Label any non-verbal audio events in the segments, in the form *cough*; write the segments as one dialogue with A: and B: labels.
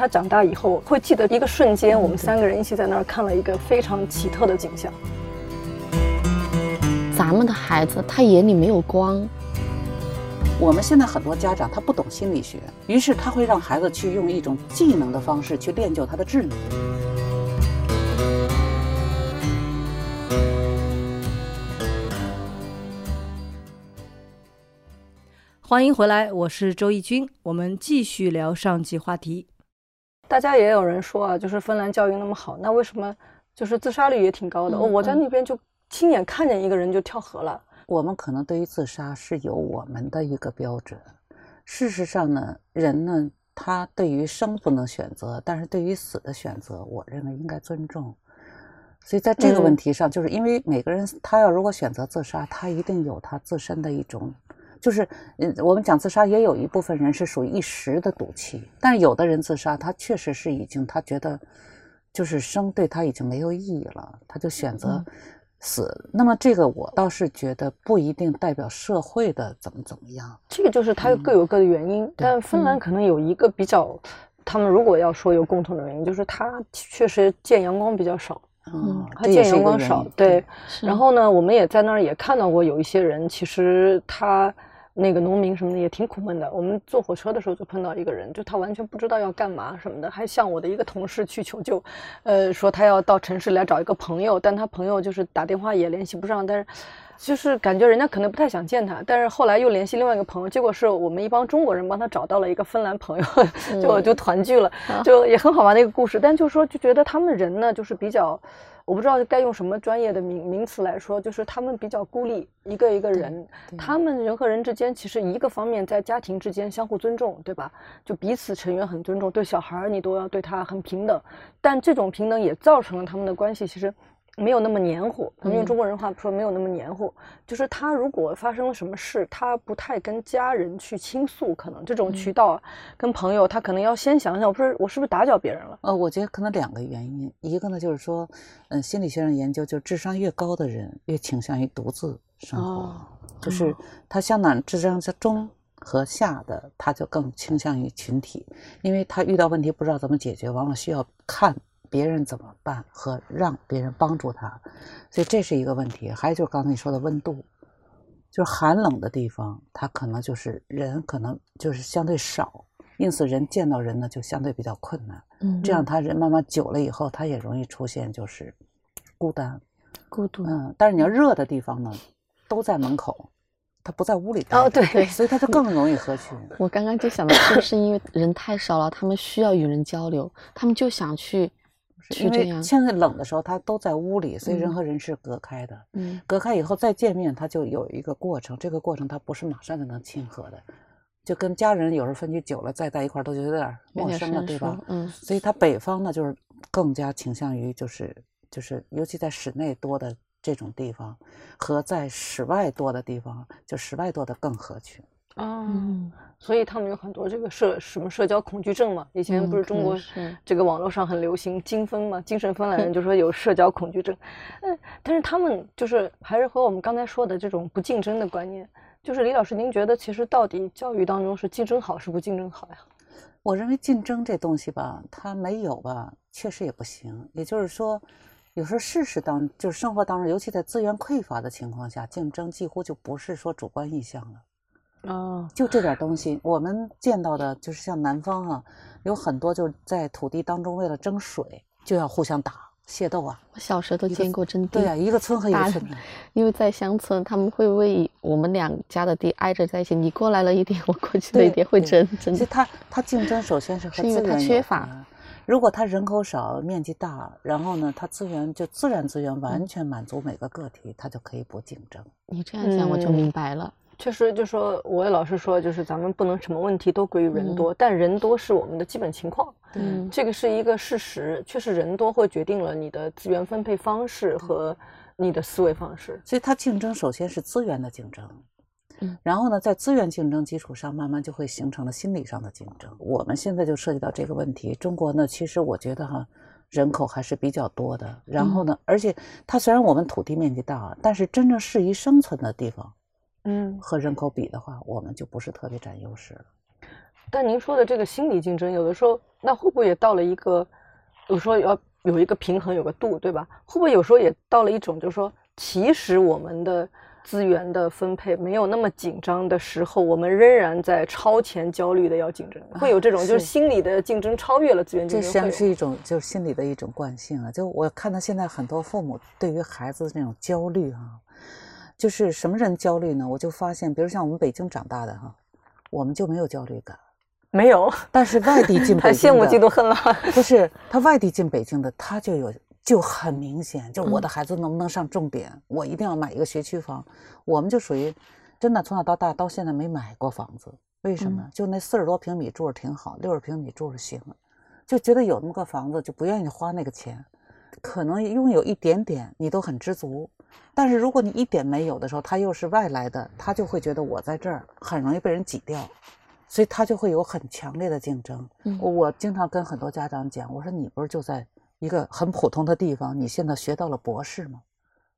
A: 他长大以后会记得一个瞬间，我们三个人一起在那儿看了一个非常奇特的景象。
B: 咱们的孩子，他眼里没有光。
C: 我们现在很多家长他不懂心理学，于是他会让孩子去用一种技能的方式去练就他的智能。
D: 欢迎回来，我是周轶君，我们继续聊上集话题。
A: 大家也有人说啊，就是芬兰教育那么好，那为什么就是自杀率也挺高的？哦，我在那边就亲眼看见一个人就跳河了。
C: 我们可能对于自杀是有我们的一个标准，事实上呢，人呢，他对于生不能选择，但是对于死的选择，我认为应该尊重。所以在这个问题上，就是因为每个人他要如果选择自杀，他一定有他自身的一种，就是嗯，我们讲自杀也有一部分人是属于一时的赌气，但是有的人自杀，他确实是已经他觉得就是生对他已经没有意义了，他就选择。死，那么这个我倒是觉得不一定代表社会的怎么怎么样，
A: 这个就是他各有各的原因。但芬兰可能有一个比较，他们如果要说有共同的原因，就是他确实见阳光比较少，
C: 嗯，
A: 他见阳光少，对。然后呢，我们也在那儿也看到过有一些人，其实他。那个农民什么的也挺苦闷的。我们坐火车的时候就碰到一个人，就他完全不知道要干嘛什么的，还向我的一个同事去求救，呃，说他要到城市来找一个朋友，但他朋友就是打电话也联系不上，但是就是感觉人家可能不太想见他。但是后来又联系另外一个朋友，结果是我们一帮中国人帮他找到了一个芬兰朋友，*laughs* 就就团聚了，就也很好玩的一个故事。但就说就觉得他们人呢，就是比较。我不知道该用什么专业的名名词来说，就是他们比较孤立，一个一个人，他们人和人之间其实一个方面在家庭之间相互尊重，对吧？就彼此成员很尊重，对小孩儿你都要对他很平等，但这种平等也造成了他们的关系其实。没有那么黏糊，咱们用中国人话说，没有那么黏糊。就是他如果发生了什么事，他不太跟家人去倾诉，可能这种渠道跟朋友，他可能要先想想，我不是我是不是打搅别人了？
C: 呃，我觉得可能两个原因，一个呢就是说，嗯，心理学上研究，就是智商越高的人越倾向于独自生活，就是他相当智商在中和下的，他就更倾向于群体，因为他遇到问题不知道怎么解决，往往需要看。别人怎么办和让别人帮助他，所以这是一个问题。还有就是刚才你说的温度，就是寒冷的地方，他可能就是人可能就是相对少，因此人见到人呢就相对比较困难。嗯，这样他人慢慢久了以后，他也容易出现就是孤单、
B: 孤独。
C: 嗯，但是你要热的地方呢，都在门口，他不在屋里。
A: 哦，对对，
C: 所以他就更容易合群。
B: 我刚刚就想到，是不是因为人太少了，他们需要与人交流，他们就想去。
C: 因为现在冷的时候，他都在屋里，所以人和人是隔开的。嗯，隔开以后再见面，他就有一个过程。这个过程他不是马上就能亲和的，就跟家人有时候分居久了，再在一块儿都觉得有点陌生了，对吧？嗯，所以他北方呢，就是更加倾向于就是就是，尤其在室内多的这种地方，和在室外多的地方，就室外多的更合群。
A: 哦，所以他们有很多这个社什么社交恐惧症嘛？以前不是中国这个网络上很流行精分嘛？精神分裂人就说有社交恐惧症。嗯，但是他们就是还是和我们刚才说的这种不竞争的观念。就是李老师，您觉得其实到底教育当中是竞争好是不竞争好呀？
C: 我认为竞争这东西吧，它没有吧，确实也不行。也就是说，有时候事实当就是生活当中，尤其在资源匮乏的情况下，竞争几乎就不是说主观意向了。
A: 哦，
C: 就这点东西，我们见到的就是像南方啊，有很多就是在土地当中为了争水就要互相打械斗啊。
B: 我小时候都见过争地。
C: 对呀，一个村和一个村。
B: 因为在乡村，他们会为我们两家的地挨着在一起，你过来了一点，我过去了一点，会争争。
C: 其实他他竞争首先是和资源
B: 缺乏。
C: 如果他人口少、面积大，然后呢，他资源就自然资源完全满足每个个体，他就可以不竞争。
B: 你这样讲我就明白了。
A: 确实，就说我也老是说，就是咱们不能什么问题都归于人多，但人多是我们的基本情况。嗯，这个是一个事实，确实人多会决定了你的资源分配方式和你的思维方式。
C: 所以它竞争首先是资源的竞争，嗯，然后呢，在资源竞争基础上，慢慢就会形成了心理上的竞争。我们现在就涉及到这个问题。中国呢，其实我觉得哈，人口还是比较多的。然后呢，而且它虽然我们土地面积大，但是真正适宜生存的地方。嗯，和人口比的话，我们就不是特别占优势了。
A: 但您说的这个心理竞争，有的时候那会不会也到了一个，有时候要有一个平衡，有个度，对吧？会不会有时候也到了一种，就是说，其实我们的资源的分配没有那么紧张的时候，我们仍然在超前焦虑的要竞争，会有这种就是心理的竞争超越了资源竞争。
C: 这实际上是一种就是心理的一种惯性啊。就我看到现在很多父母对于孩子的那种焦虑啊，就是什么人焦虑呢？我就发现，比如像我们北京长大的哈，我们就没有焦虑感。
A: 没有，
C: 但是外地进 *laughs* 北
A: 京的，羡慕嫉妒恨了。
C: 不是他外地进北京的，他就有就很明显，就我的孩子能不能上重点，我一定要买一个学区房。我们就属于真的从小到大到现在没买过房子，为什么？就那四十多平米住着挺好，六十平米住着行，就觉得有那么个房子就不愿意花那个钱。可能拥有一点点你都很知足，但是如果你一点没有的时候，他又是外来的，他就会觉得我在这儿很容易被人挤掉。所以他就会有很强烈的竞争。我经常跟很多家长讲，我说你不是就在一个很普通的地方，你现在学到了博士吗？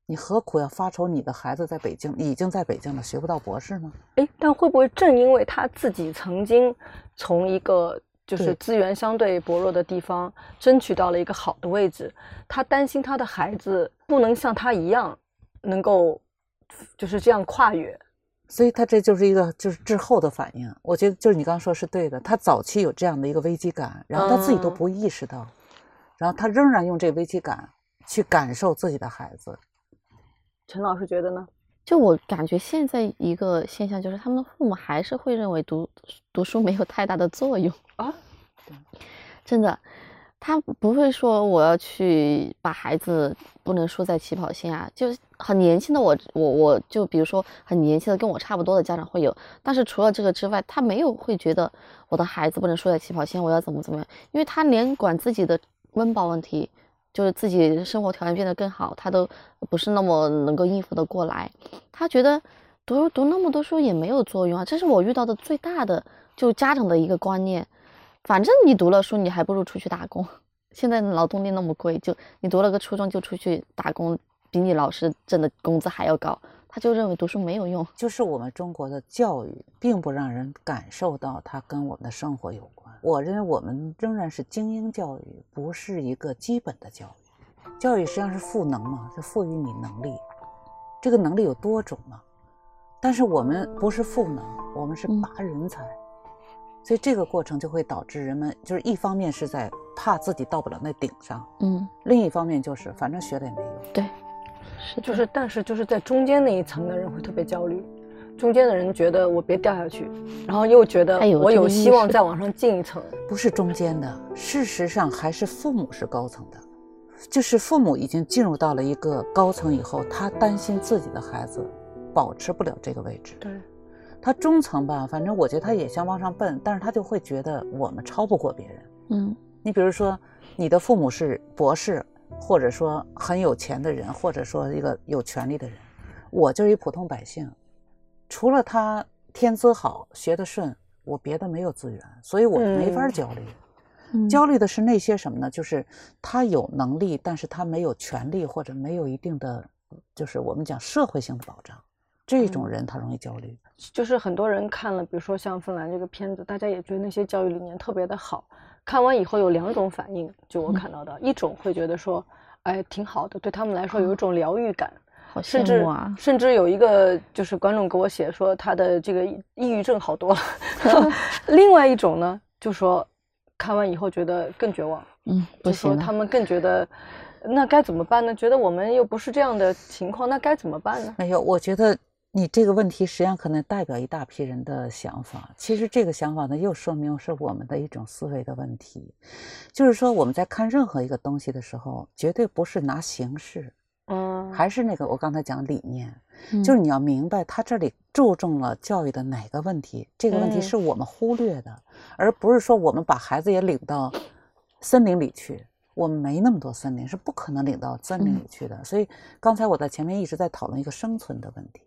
C: 你何苦要发愁你的孩子在北京已经在北京了学不到博士吗？
A: 哎，但会不会正因为他自己曾经从一个就是资源相对薄弱的地方争取到了一个好的位置，他担心他的孩子不能像他一样能够就是这样跨越？
C: 所以他这就是一个就是滞后的反应，我觉得就是你刚刚说是对的。他早期有这样的一个危机感，然后他自己都不意识到，然后他仍然用这危机感去感受自己的孩子。
A: 陈老师觉得呢？
B: 就我感觉现在一个现象就是，他们的父母还是会认为读读书没有太大的作用啊。真的。他不会说我要去把孩子不能输在起跑线啊，就很年轻的我，我我就比如说很年轻的跟我差不多的家长会有，但是除了这个之外，他没有会觉得我的孩子不能输在起跑线，我要怎么怎么样，因为他连管自己的温饱问题，就是自己生活条件变得更好，他都不是那么能够应付的过来，他觉得读读那么多书也没有作用啊，这是我遇到的最大的就家长的一个观念。反正你读了书，你还不如出去打工。现在劳动力那么贵，就你读了个初中就出去打工，比你老师挣的工资还要高。他就认为读书没有用。
C: 就是我们中国的教育，并不让人感受到它跟我们的生活有关。我认为我们仍然是精英教育，不是一个基本的教育。教育实际上是赋能嘛，是赋予你能力。这个能力有多种嘛？但是我们不是赋能，我们是拔人才。所以这个过程就会导致人们就是一方面是在怕自己到不了那顶上，嗯，另一方面就是反正学了也没用。
B: 对，
A: 是就是但是就是在中间那一层的人会特别焦虑，中间的人觉得我别掉下去，然后又觉得我有希望再往上进一层。
C: 不是中间的，事实上还是父母是高层的，就是父母已经进入到了一个高层以后，他担心自己的孩子保持不了这个位置。
A: 对。
C: 他中层吧，反正我觉得他也想往上奔，但是他就会觉得我们超不过别人。嗯，你比如说，你的父母是博士，或者说很有钱的人，或者说一个有权利的人，我就是一普通百姓，除了他天资好、学得顺，我别的没有资源，所以我没法焦虑。焦虑的是那些什么呢？就是他有能力，但是他没有权利，或者没有一定的，就是我们讲社会性的保障。这种人他容易焦虑，
A: 就是很多人看了，比如说像芬兰这个片子，大家也觉得那些教育理念特别的好。看完以后有两种反应，就我看到的，一种会觉得说，哎，挺好的，对他们来说有一种疗愈感，甚至甚至有一个就是观众给我写说他的这个抑郁症好多了。*laughs* 另外一种呢，就说看完以后觉得更绝望，嗯，就说他们更觉得。那该怎么办呢？觉得我们又不是这样的情况，那该怎么办呢？
C: 没有，我觉得你这个问题实际上可能代表一大批人的想法。其实这个想法呢，又说明是我们的一种思维的问题。就是说，我们在看任何一个东西的时候，绝对不是拿形式，嗯，还是那个我刚才讲理念，就是你要明白他这里注重了教育的哪个问题，这个问题是我们忽略的，而不是说我们把孩子也领到森林里去。我们没那么多森林，是不可能领到森林里去的。所以刚才我在前面一直在讨论一个生存的问题。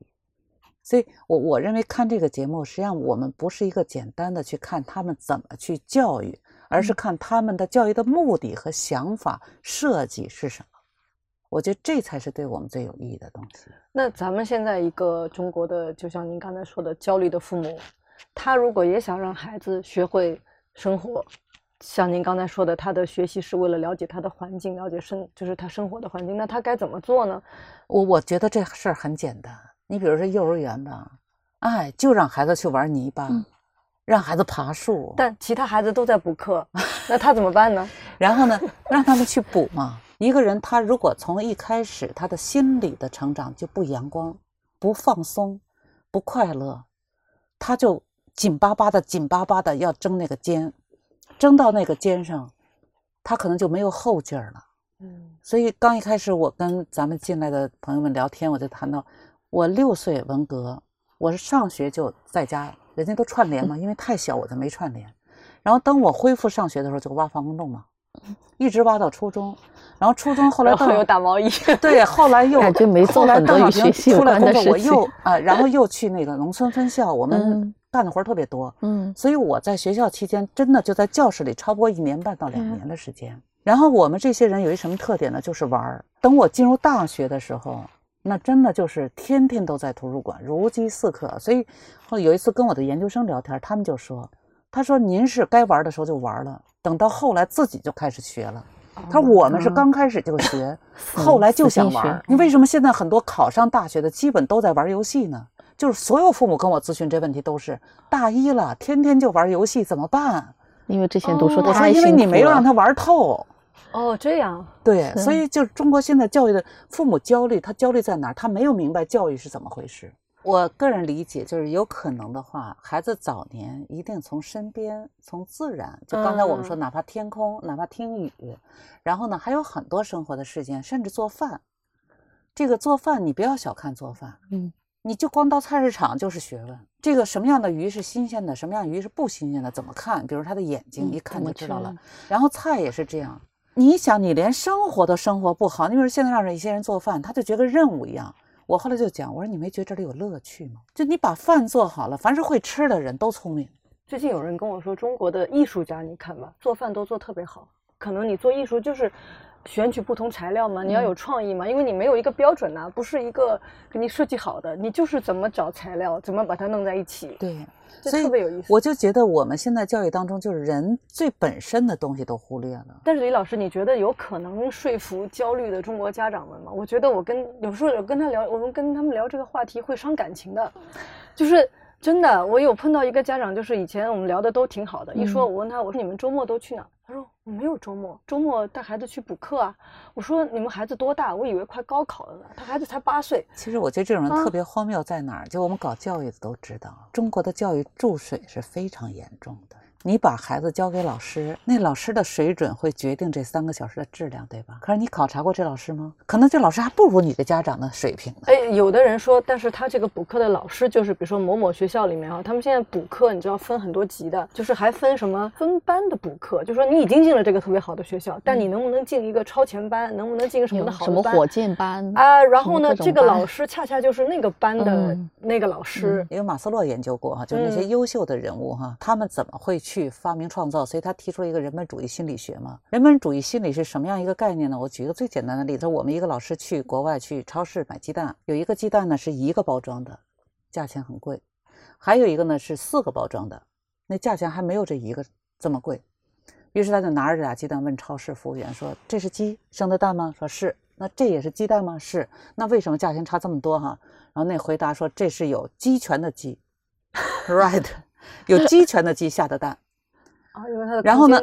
C: 所以，我我认为看这个节目，实际上我们不是一个简单的去看他们怎么去教育，而是看他们的教育的目的和想法设计是什么。我觉得这才是对我们最有意义的东西。
A: 那咱们现在一个中国的，就像您刚才说的，焦虑的父母，他如果也想让孩子学会生活，像您刚才说的，他的学习是为了了解他的环境，了解生就是他生活的环境，那他该怎么做呢？
C: 我我觉得这事儿很简单，你比如说幼儿园吧，哎，就让孩子去玩泥巴，让孩子爬树，
A: 但其他孩子都在补课，那他怎么办呢？*laughs*
C: 然后呢，让他们去补嘛。一个人他如果从一开始他的心理的成长就不阳光、不放松、不快乐，他就紧巴巴的、紧巴巴的要争那个尖，争到那个尖上，他可能就没有后劲儿了。嗯，所以刚一开始我跟咱们进来的朋友们聊天，我就谈到我六岁文革，我是上学就在家，人家都串联嘛，因为太小我就没串联。然后等我恢复上学的时候，就挖防空洞嘛。一直挖到初中，然后初中后来到
A: 有打毛衣，
C: 对，后来又 *laughs*
B: 感觉没做很多与学习有关的事
C: 情。我又啊，然后又去那个农村分校，我们干的活特别多，嗯，所以我在学校期间真的就在教室里超过一年半到两年的时间。然后我们这些人有一什么特点呢？就是玩儿。等我进入大学的时候，那真的就是天天都在图书馆，如饥似渴。所以后有一次跟我的研究生聊天，他们就说：“他说您是该玩的时候就玩了。”等到后来自己就开始学了，他说我们是刚开始就学，后来就想玩。你为什么现在很多考上大学的基本都在玩游戏呢？就是所有父母跟我咨询这问题都是大一了，天天就玩游戏怎么办？
B: 因为之前读书
C: 我说因为你没有让他玩透。
A: 哦，这样
C: 对，所以就中国现在教育的父母焦虑，他焦虑在哪儿？他没有明白教育是怎么回事。我个人理解就是有可能的话，孩子早年一定从身边、从自然，就刚才我们说，哪怕天空，哪怕听雨，然后呢，还有很多生活的事件，甚至做饭。这个做饭你不要小看做饭，嗯，你就光到菜市场就是学问。这个什么样的鱼是新鲜的，什么样鱼是不新鲜的，怎么看？比如他的眼睛一看就知道了。然后菜也是这样，你想你连生活都生活不好，你比如现在让一些人做饭，他就觉得任务一样。我后来就讲，我说你没觉得这里有乐趣吗？就你把饭做好了，凡是会吃的人都聪明。
A: 最近有人跟我说，中国的艺术家，你看吧，做饭都做特别好。可能你做艺术就是选取不同材料嘛，你要有创意嘛，因为你没有一个标准呐，不是一个给你设计好的，你就是怎么找材料，怎么把它弄在一起。
C: 对。所以特别有意思，我就觉得我们现在教育当中，就是人最本身的东西都忽略了。
A: 但是李老师，你觉得有可能说服焦虑的中国家长们吗？我觉得我跟有时候有跟他聊，我们跟他们聊这个话题会伤感情的，就是真的。我有碰到一个家长，就是以前我们聊的都挺好的，一说我问他，我说你们周末都去哪？他说我没有周末，周末带孩子去补课啊。我说你们孩子多大？我以为快高考了呢。他孩子才八岁。
C: 其实我觉得这种人特别荒谬在哪儿？就我们搞教育的都知道，中国的教育注水是非常严重的。你把孩子交给老师，那老师的水准会决定这三个小时的质量，对吧？可是你考察过这老师吗？可能这老师还不如你的家长的水平呢。
A: 哎，有的人说，但是他这个补课的老师，就是比如说某某学校里面啊，他们现在补课，你知道分很多级的，就是还分什么分班的补课，就说你已经进了这个特别好的学校，但你能不能进一个超前班，能不能进个什么的好
B: 班？什么火箭班
A: 啊？然后呢，这个老师恰恰就是那个班的那个老师。
C: 因为马斯洛研究过哈，就是那些优秀的人物哈，他们怎么会去去发明创造？所以他提出了一个人本主义心理学嘛？人本主义心理是什么样一个概念呢？我举一个最简单的例子：我们一个老师去国外去超市买鸡蛋，有一个鸡蛋呢是一个包装的，价钱很贵；还有一个呢是四个包装的，那价钱还没有这一个这么贵。于是他就拿着这俩鸡蛋问超市服务员说：“这是鸡生的蛋吗？”说是。那这也是鸡蛋吗？是。那为什么价钱差这么多哈？然后那回答说：“这是有鸡权的鸡，*laughs* right，有鸡权的鸡下的蛋。”然后呢，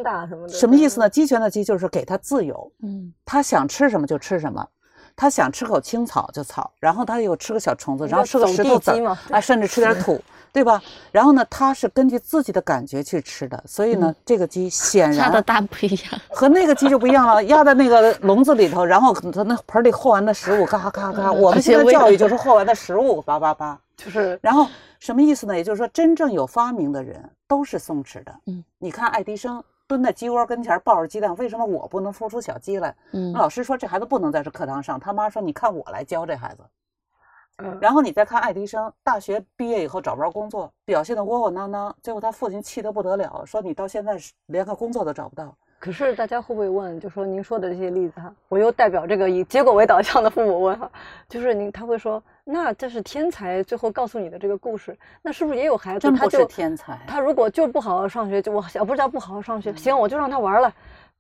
A: 什
C: 什么意思呢？鸡权的鸡就是给他自由，嗯，他想吃什么就吃什么，他想吃口青草就草，然后他又吃个小虫子，然后吃个石头子啊，甚至吃点 *laughs* 土，对吧？然后呢，他是根据自己的感觉去吃的，所以呢，这个鸡显然 *laughs*
B: 压的蛋不一样，
C: 和那个鸡就不一样了，压在那个笼子里头，然后它那盆里和完的食物，咔咔咔，我们现在教育就是和完的食物，叭叭叭，
A: 就是，*laughs*
C: 然后什么意思呢？也就是说，真正有发明的人。都是松弛的，嗯，你看爱迪生蹲在鸡窝跟前抱着鸡蛋，为什么我不能孵出小鸡来？嗯，老师说这孩子不能在这课堂上，他妈说你看我来教这孩子，嗯，然后你再看爱迪生大学毕业以后找不着工作，表现的窝窝囊囊，最后他父亲气得不得了，说你到现在是连个工作都找不到。
A: 可是大家会不会问，就说您说的这些例子哈，我又代表这个以结果为导向的父母问哈，就是您他会说，那这是天才最后告诉你的这个故事，那是不是也有孩子他就
C: 天才，
A: 他如果就不好好上学，就我小不是叫不好好上学，行，我就让他玩了，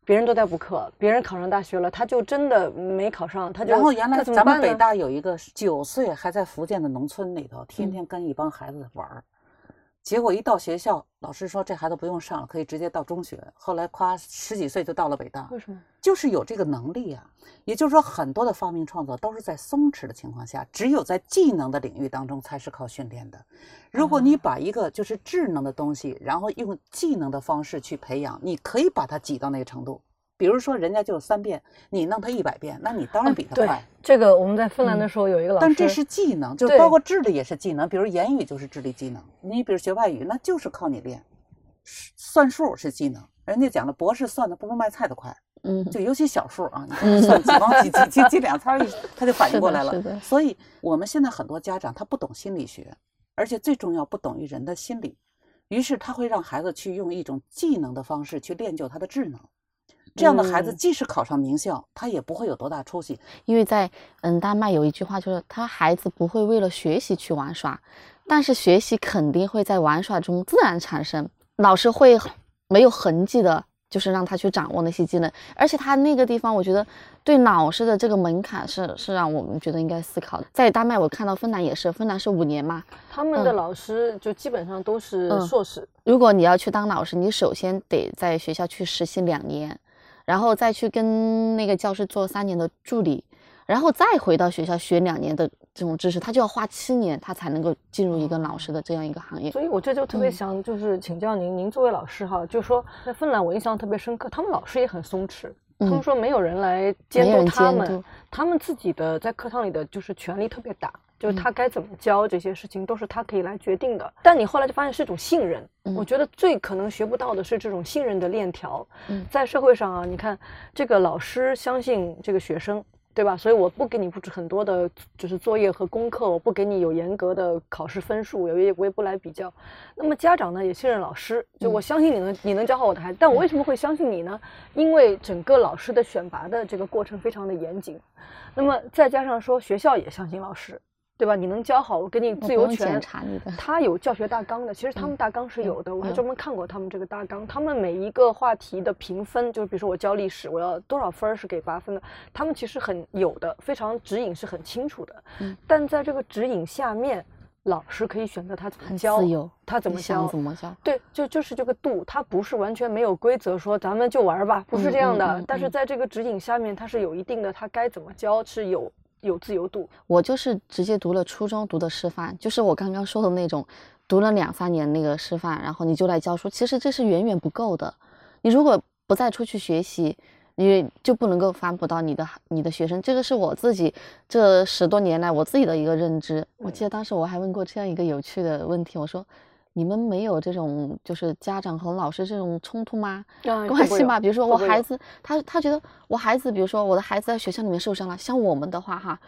A: 别人都在补课，别人考上大学了，他就真的没考上，他就
C: 然后原来咱们北大有一个九岁还在福建的农村里头，天天跟一帮孩子玩。结果一到学校，老师说这孩子不用上了，可以直接到中学。后来夸十几岁就到了北大，
A: 为什么？
C: 就是有这个能力啊。也就是说，很多的发明创造都是在松弛的情况下，只有在技能的领域当中才是靠训练的。如果你把一个就是智能的东西，然后用技能的方式去培养，你可以把它挤到那个程度。比如说，人家就三遍，你弄他一百遍，那你当然比他快。
A: 这个我们在芬兰的时候有一个老师，
C: 但这是技能，就包括智力也是技能。比如言语就是智力技能，你比如学外语，那就是靠你练。算数是技能，人家讲的博士算的不如卖菜的快。嗯，就尤其小数啊，你算几毛几几几 *laughs* 几两参儿，他就反应过来了。所以我们现在很多家长他不懂心理学，而且最重要不懂于人的心理，于是他会让孩子去用一种技能的方式去练就他的智能。这样的孩子，即使考上名校，他也不会有多大出息。
B: 因为在嗯丹麦有一句话，就是他孩子不会为了学习去玩耍，但是学习肯定会在玩耍中自然产生。老师会没有痕迹的，就是让他去掌握那些技能。而且他那个地方，我觉得对老师的这个门槛是是让我们觉得应该思考的。在丹麦，我看到芬兰也是，芬兰是五年嘛，
A: 他们的老师就基本上都是硕士。
B: 如果你要去当老师，你首先得在学校去实习两年。然后再去跟那个教师做三年的助理，然后再回到学校学两年的这种知识，他就要花七年，他才能够进入一个老师的这样一个行业。
A: 所以我这就特别想就是请教您，您作为老师哈，就说在芬兰我印象特别深刻，他们老师也很松弛，他们说没有人来监督他们，他们自己的在课堂里的就是权力特别大。就是他该怎么教这些事情，都是他可以来决定的。但你后来就发现是一种信任。我觉得最可能学不到的是这种信任的链条。在社会上啊，你看这个老师相信这个学生，对吧？所以我不给你布置很多的，就是作业和功课，我不给你有严格的考试分数，我也我也不来比较。那么家长呢也信任老师，就我相信你能你能教好我的孩子。但我为什么会相信你呢？因为整个老师的选拔的这个过程非常的严谨。那么再加上说学校也相信老师。对吧？你能教好，我给你自由权。他有教学大纲的，其实他们大纲是有的，我还专门看过他们这个大纲。他们每一个话题的评分，就是比如说我教历史，我要多少分是给八分的，他们其实很有的，非常指引是很清楚的。嗯。但在这个指引下面，老师可以选择他怎么教，他怎么教，
B: 怎么教。
A: 对，就就是这个度，他不是完全没有规则说咱们就玩吧，不是这样的。但是在这个指引下面，他是有一定的，他该怎么教是有。有自由度，
B: 我就是直接读了初中读的师范，就是我刚刚说的那种，读了两三年那个师范，然后你就来教书，其实这是远远不够的。你如果不再出去学习，你就不能够反哺到你的你的学生。这个是我自己这十多年来我自己的一个认知。我记得当时我还问过这样一个有趣的问题，我说。你们没有这种就是家长和老师这种冲突吗？关系吗？比如说我孩子，他他觉得我孩子，比如说我的孩子在学校里面受伤了，像我们的话哈，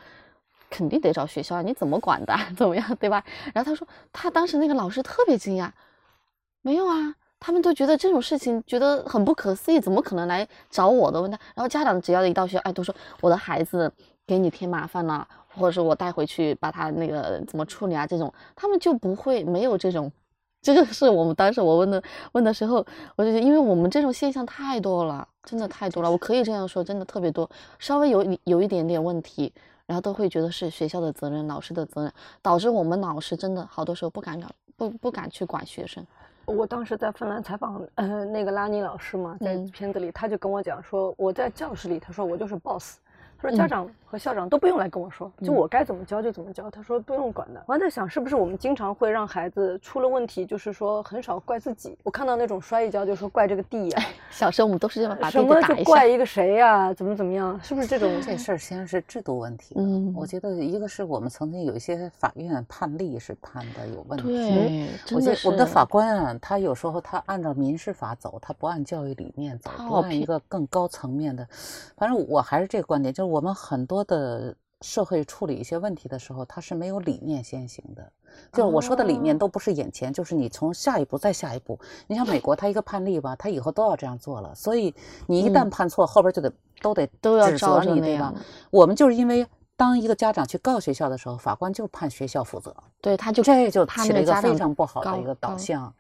B: 肯定得找学校，你怎么管的？*laughs* 怎么样，对吧？然后他说他当时那个老师特别惊讶，没有啊，他们都觉得这种事情觉得很不可思议，怎么可能来找我的问他？然后家长只要一到学校，哎，都说我的孩子给你添麻烦了，或者说我带回去把他那个怎么处理啊？这种他们就不会没有这种。这个是我们当时我问的问的时候，我就觉得，因为我们这种现象太多了，真的太多了。我可以这样说，真的特别多。稍微有有一点点问题，然后都会觉得是学校的责任、老师的责任，导致我们老师真的好多时候不敢管，不不敢去管学生。
A: 我当时在芬兰采访，呃，那个拉尼老师嘛，在片子里他就跟我讲说，我在教室里，他说我就是 boss。说家长和校长都不用来跟我说，就我该怎么教就怎么教。他说不用管的。我还在想，是不是我们经常会让孩子出了问题，就是说很少怪自己。我看到那种摔一跤就说怪这个地呀。
B: 小时候我们都是这样把
A: 什么就怪一个谁呀？怎么怎么样？是不是这种？*laughs*
C: 这事儿先是制度问题。嗯，我觉得一个是我们曾经有一些法院判例是判的有问题。
B: 对，
C: 我觉得我们的法官啊，他有时候他按照民事法走，他不按教育理念走，不按一个更高层面的。反正我还是这个观点，就是我们很多的。社会处理一些问题的时候，它是没有理念先行的。就是我说的理念都不是眼前，就是你从下一步再下一步。你像美国，他一个判例吧，他以后都要这样做了。所以你一旦判错，后边就得都得
B: 都要
C: 指责你，对吧？我们就是因为当一个家长去告学校的时候，法官就判学校负责。
B: 对，他就
C: 这就起了一个非常不好的一个导向。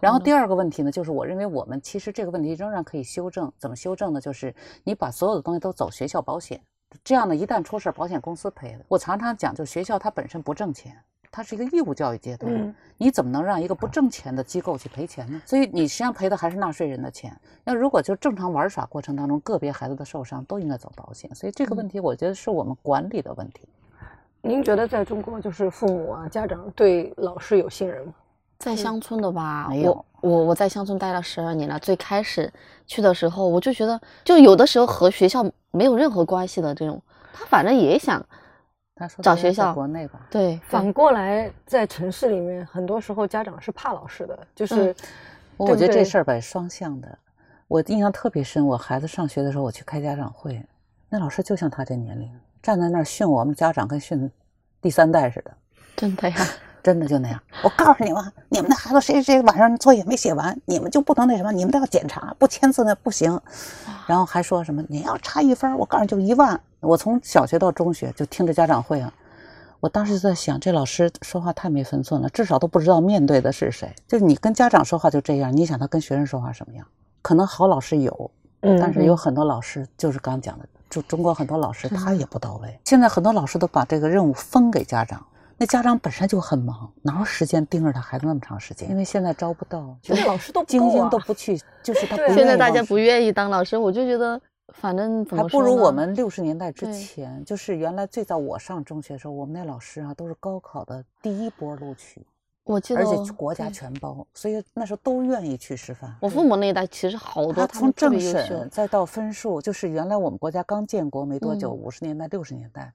C: 然后第二个问题呢，就是我认为我们其实这个问题仍然可以修正。怎么修正呢？就是你把所有的东西都走学校保险。这样呢，一旦出事，保险公司赔的。我常常讲，就学校它本身不挣钱，它是一个义务教育阶段，你怎么能让一个不挣钱的机构去赔钱呢？所以你实际上赔的还是纳税人的钱。那如果就正常玩耍过程当中，个别孩子的受伤都应该走保险。所以这个问题，我觉得是我们管理的问题。
A: 您觉得在中国，就是父母啊、家长对老师有信任吗？
B: 在乡村的吧，
C: 没有。
B: 我我在乡村待了十二年了，最开始去的时候，我就觉得，就有的时候和学校没有任何关系的这种，他反正也想，找学校
C: 国内吧。
B: 对，
A: 反过来在城市里面，很多时候家长是怕老师的，就是，
C: 我觉得这事儿吧双向的。我印象特别深，我孩子上学的时候，我去开家长会，那老师就像他这年龄，站在那儿训我们家长，跟训第三代似的。
B: 真的呀。*laughs*
C: 真的就那样，我告诉你们，你们那孩子谁谁晚上作业没写完，你们就不能那什么，你们都要检查，不签字那不行。然后还说什么你要差一分，我告诉你就一万。我从小学到中学就听着家长会啊，我当时就在想，这老师说话太没分寸了，至少都不知道面对的是谁。就是你跟家长说话就这样，你想他跟学生说话什么样？可能好老师有，但是有很多老师就是刚讲的，就中国很多老师他也不到位。现在很多老师都把这个任务分给家长。那家长本身就很忙，哪有时间盯着他孩子那么长时间？因为现在招不到，
A: 就是老师都
C: 精英都不去，就是他不。
B: 现在大家不愿意当老师，我就觉得，反正
C: 还不如我们六十年代之前，就是原来最早我上中学的时候，我们那老师啊都是高考的第一波录取，
B: 我记得，
C: 而且国家全包，所以那时候都愿意去师范。
B: 我父母那一代其实好多，
C: 从政审再到分数，就是原来我们国家刚建国没多久，五十年代六十年代。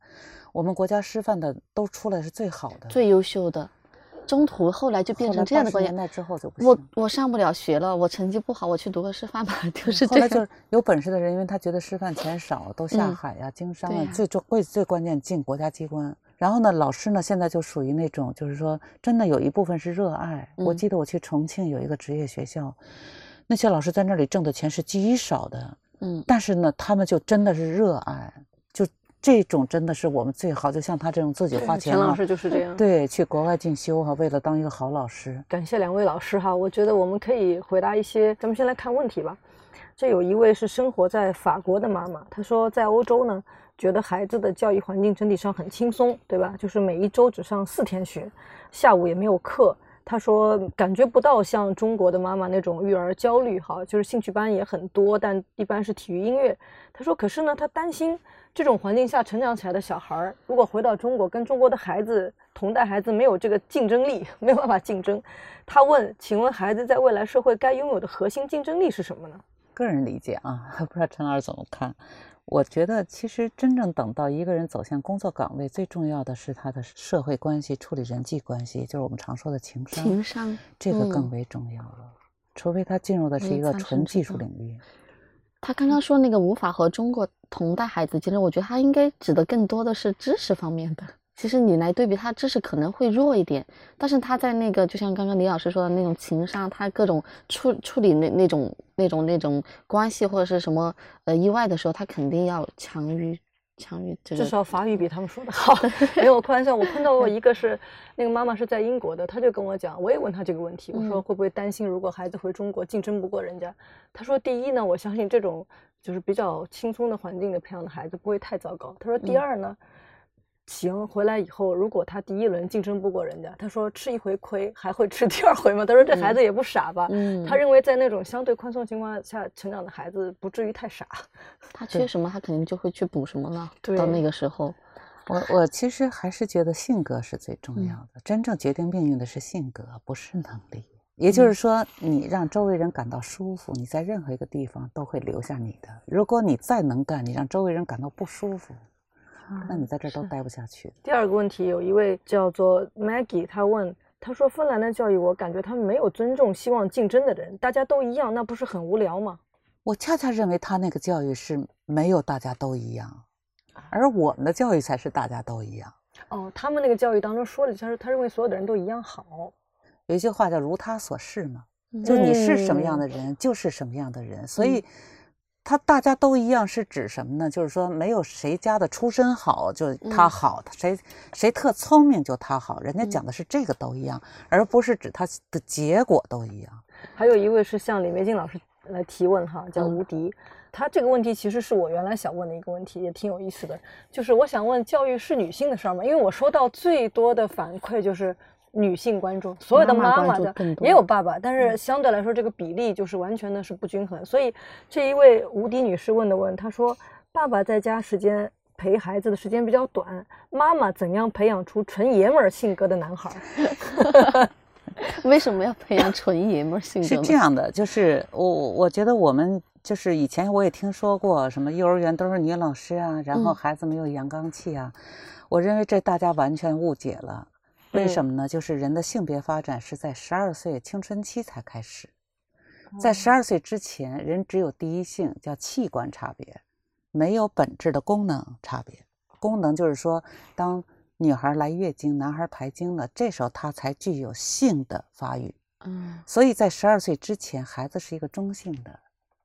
C: 我们国家师范的都出来是最好的、
B: 最优秀的，中途后来就变成这样的关
C: 系。年代之后就不
B: 我我上不了学了，我成绩不好，我去读个师范吧，就是这样。
C: 就是有本事的人，因为他觉得师范钱少，都下海呀、经商啊，最重、最最关键进国家机关。然后呢，老师呢现在就属于那种，就是说真的有一部分是热爱。我记得我去重庆有一个职业学校，那些老师在那里挣的钱是极少的，嗯，但是呢，他们就真的是热爱。就这种真的是我们最好，就像他这种自己花钱
A: 陈老师就是这样，
C: 对，去国外进修哈，为了当一个好老师。
A: 感谢两位老师哈，我觉得我们可以回答一些。咱们先来看问题吧。这有一位是生活在法国的妈妈，她说在欧洲呢，觉得孩子的教育环境整体上很轻松，对吧？就是每一周只上四天学，下午也没有课。她说感觉不到像中国的妈妈那种育儿焦虑哈，就是兴趣班也很多，但一般是体育音乐。她说可是呢，她担心。这种环境下成长起来的小孩儿，如果回到中国，跟中国的孩子同代孩子没有这个竞争力，*laughs* 没有办法竞争。他问：“请问孩子在未来社会该拥有的核心竞争力是什么呢？”
C: 个人理解啊，*laughs* 不知道陈老师怎么看。我觉得其实真正等到一个人走向工作岗位，最重要的是他的社会关系、处理人际关系，就是我们常说的情商。
B: 情商
C: 这个更为重要了，除非他进入的是一个纯技术领域。
B: 他刚刚说那个无法和中国同代孩子竞争，我觉得他应该指的更多的是知识方面的。其实你来对比，他知识可能会弱一点，但是他在那个就像刚刚李老师说的那种情商，他各种处处理那那种那种那种关系或者是什么呃意外的时候，他肯定要强于。强于这个
A: 至少法语比他们说的好。*laughs* 没有开玩笑，我碰到过 *laughs* 一个是那个妈妈是在英国的，她就跟我讲，我也问她这个问题，我说会不会担心如果孩子回中国竞争不过人家？她说第一呢，我相信这种就是比较轻松的环境的培养的孩子不会太糟糕。她说第二呢。行，回来以后，如果他第一轮竞争不过人家，他说吃一回亏还会吃第二回吗？他说这孩子也不傻吧？嗯，他认为在那种相对宽松情况下成长的孩子不至于太傻。*laughs*
B: 他缺什么，他肯定就会去补什么呢？到那个时候，
C: 我我其实还是觉得性格是最重要的，真正决定命运的是性格，不是能力。也就是说，你让周围人感到舒服，你在任何一个地方都会留下你的。如果你再能干，你让周围人感到不舒服。那你在这都待不下去。
A: 第二个问题，有一位叫做 Maggie，他问，他说芬兰的教育，我感觉他们没有尊重希望竞争的人，大家都一样，那不是很无聊吗？
C: 我恰恰认为他那个教育是没有大家都一样，而我们的教育才是大家都一样。
A: 哦，他们那个教育当中说的，就是他认为所有的人都一样好。
C: 有一句话叫“如他所示”嘛，就你是什么样的人，就是什么样的人。所以，他大家都一样是指什么呢？就是说，没有谁家的出身好就他好，谁谁特聪明就他好。人家讲的是这个都一样，而不是指他的结果都一样。
A: 还有一位是向李梅静老师来提问哈，叫吴迪。他这个问题其实是我原来想问的一个问题，也挺有意思的。就是我想问，教育是女性的事儿吗？因为我收到最多的反馈就是女性观众，所有的妈妈的也有爸爸，但是相对来说这个比例就是完全的是不均衡。所以这一位无敌女士问的问，她说：爸爸在家时间陪孩子的时间比较短，妈妈怎样培养出纯爷们儿性格的男孩？*laughs*
B: 为什么要培养纯爷们儿性格？
C: 是这样的，就是我我觉得我们。就是以前我也听说过什么幼儿园都是女老师啊，然后孩子没有阳刚气啊，我认为这大家完全误解了。为什么呢？就是人的性别发展是在十二岁青春期才开始，在十二岁之前，人只有第一性，叫器官差别，没有本质的功能差别。功能就是说，当女孩来月经，男孩排精了，这时候他才具有性的发育。嗯，所以在十二岁之前，孩子是一个中性的。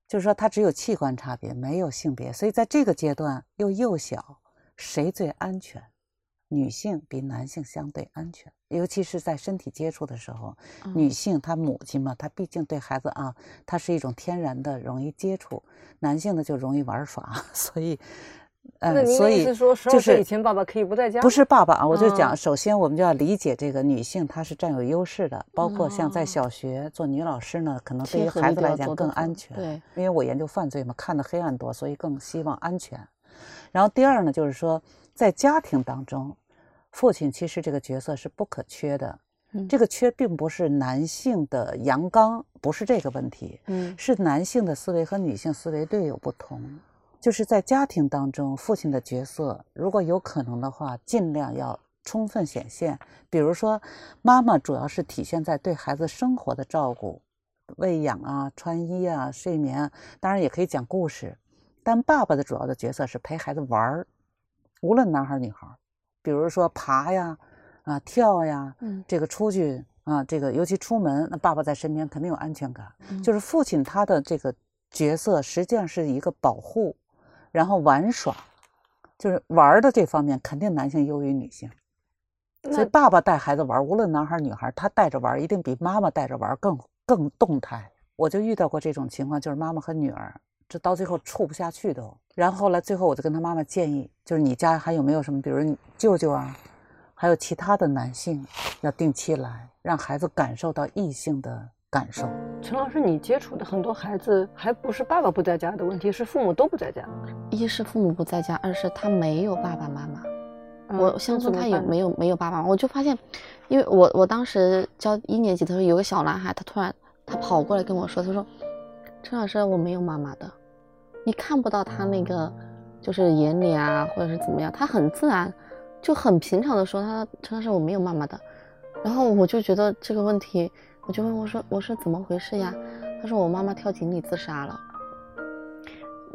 C: 就是说，他只有器官差别，没有性别，所以在这个阶段又幼小，谁最安全？女性比男性相对安全，尤其是在身体接触的时候，女性她母亲嘛，她毕竟对孩子啊，她是一种天然的容易接触，男性呢就容易玩耍，*laughs* 所以。
A: 呃，所以就是以前爸爸可以不在家，
C: 不是爸爸啊，我就讲，首先我们就要理解这个女性她是占有优势的，包括像在小学做女老师呢，可能对于孩子来讲更安全。
B: 对，
C: 因为我研究犯罪嘛，看的黑暗多，所以更希望安全。然后第二呢，就是说在家庭当中，父亲其实这个角色是不可缺的。这个缺并不是男性的阳刚，不是这个问题，嗯，是男性的思维和女性思维略有不同。就是在家庭当中，父亲的角色，如果有可能的话，尽量要充分显现。比如说，妈妈主要是体现在对孩子生活的照顾、喂养啊、穿衣啊、睡眠，当然也可以讲故事。但爸爸的主要的角色是陪孩子玩儿，无论男孩女孩。比如说爬呀、啊跳呀，嗯，这个出去啊，这个尤其出门，那爸爸在身边肯定有安全感。就是父亲他的这个角色实际上是一个保护。然后玩耍，就是玩的这方面肯定男性优于女性，所以爸爸带孩子玩，无论男孩女孩，他带着玩一定比妈妈带着玩更更动态。我就遇到过这种情况，就是妈妈和女儿这到最后处不下去都。然后来最后我就跟他妈妈建议，就是你家还有没有什么，比如你舅舅啊，还有其他的男性，要定期来，让孩子感受到异性的。感受，
A: 陈老师，你接触的很多孩子还不是爸爸不在家的问题，是父母都不在家。
B: 一是父母不在家，二是他没有爸爸妈妈。我相信他有没有没有爸爸？我就发现，因为我我当时教一年级的时候，有个小男孩，他突然他跑过来跟我说，他说：“陈老师，我没有妈妈的，你看不到他那个就是眼里啊，或者是怎么样，他很自然，就很平常的说，他陈老师我没有妈妈的。”然后我就觉得这个问题。我就问我说我说怎么回事呀？他说我妈妈跳井里自杀了。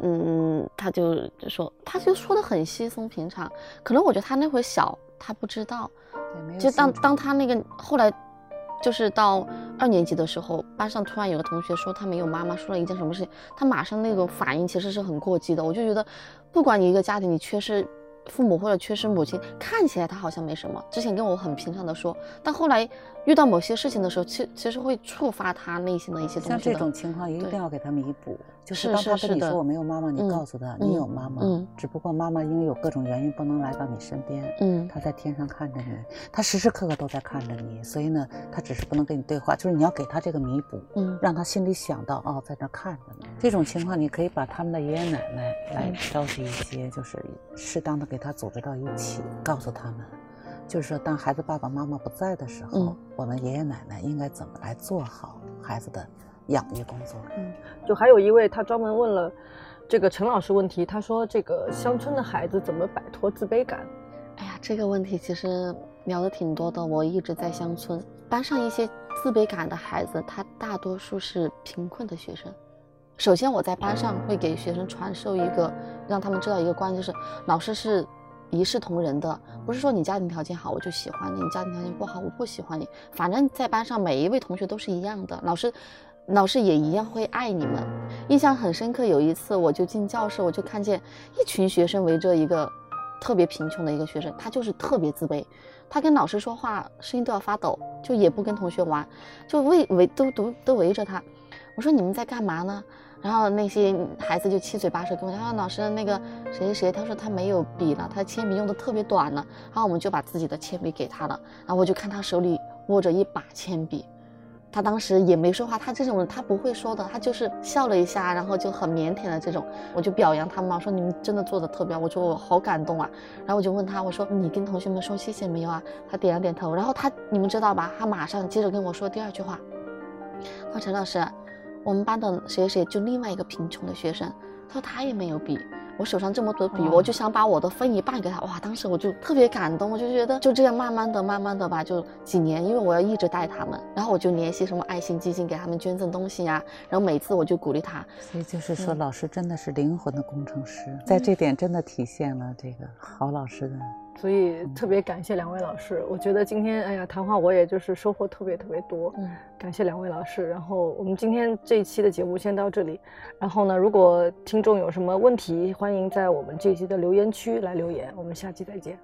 B: 嗯，他就就说他就说的很稀松平常，可能我觉得他那会小，他不知道。就当当他那个后来，就是到二年级的时候，班上突然有个同学说他没有妈妈，说了一件什么事情，他马上那种反应其实是很过激的。我就觉得，不管你一个家庭你缺失。父母或者缺失母亲，看起来他好像没什么。之前跟我很平常的说，但后来遇到某些事情的时候，其其实会触发他内心的一些东西。
C: 像这种情况，一定要给他弥补。就是当他跟你说我没有妈妈，你告诉他你有妈妈，只不过妈妈因为有各种原因不能来到你身边。嗯，他在天上看着你，他时时刻刻都在看着你，所以呢，他只是不能跟你对话。就是你要给他这个弥补，嗯，让他心里想到哦，在那看着呢。这种情况，你可以把他们的爷爷奶奶来召集一些，就是适当的给他组织到一起，告诉他们，就是说当孩子爸爸妈妈不在的时候，我们爷爷奶奶应该怎么来做好孩子的。养育工作，嗯，
A: 就还有一位，他专门问了这个陈老师问题。他说：“这个乡村的孩子怎么摆脱自卑感？”
B: 哎呀，这个问题其实聊的挺多的。我一直在乡村，班上一些自卑感的孩子，他大多数是贫困的学生，首先我在班上会给学生传授一个，让他们知道一个观念，就是老师是一视同仁的，不是说你家庭条件好我就喜欢你，你家庭条件不好我不喜欢你，反正在班上每一位同学都是一样的，老师。老师也一样会爱你们。印象很深刻，有一次我就进教室，我就看见一群学生围着一个特别贫穷的一个学生，他就是特别自卑，他跟老师说话声音都要发抖，就也不跟同学玩，就围围都都都围着他。我说你们在干嘛呢？然后那些孩子就七嘴八舌跟我讲，老师那个谁谁谁，他说他没有笔了，他的铅笔用的特别短了。然后我们就把自己的铅笔给他了，然后我就看他手里握着一把铅笔。他当时也没说话，他这种人他不会说的，他就是笑了一下，然后就很腼腆的这种，我就表扬他们嘛，说你们真的做的特别，我说我好感动啊，然后我就问他，我说你跟同学们说谢谢没有啊？他点了点头，然后他你们知道吧？他马上接着跟我说第二句话，他说陈老师，我们班的谁谁就另外一个贫穷的学生，他说他也没有笔。我手上这么多笔，我就想把我的分一半给他。哇，当时我就特别感动，我就觉得就这样慢慢的、慢慢的吧，就几年，因为我要一直带他们，然后我就联系什么爱心基金给他们捐赠东西呀，然后每次我就鼓励他。
C: 所以就是说，老师真的是灵魂的工程师，在这点真的体现了这个好老师的。
A: 所以特别感谢两位老师，我觉得今天哎呀谈话我也就是收获特别特别多，嗯，感谢两位老师。然后我们今天这一期的节目先到这里，然后呢，如果听众有什么问题，欢迎在我们这一期的留言区来留言，我们下期再见。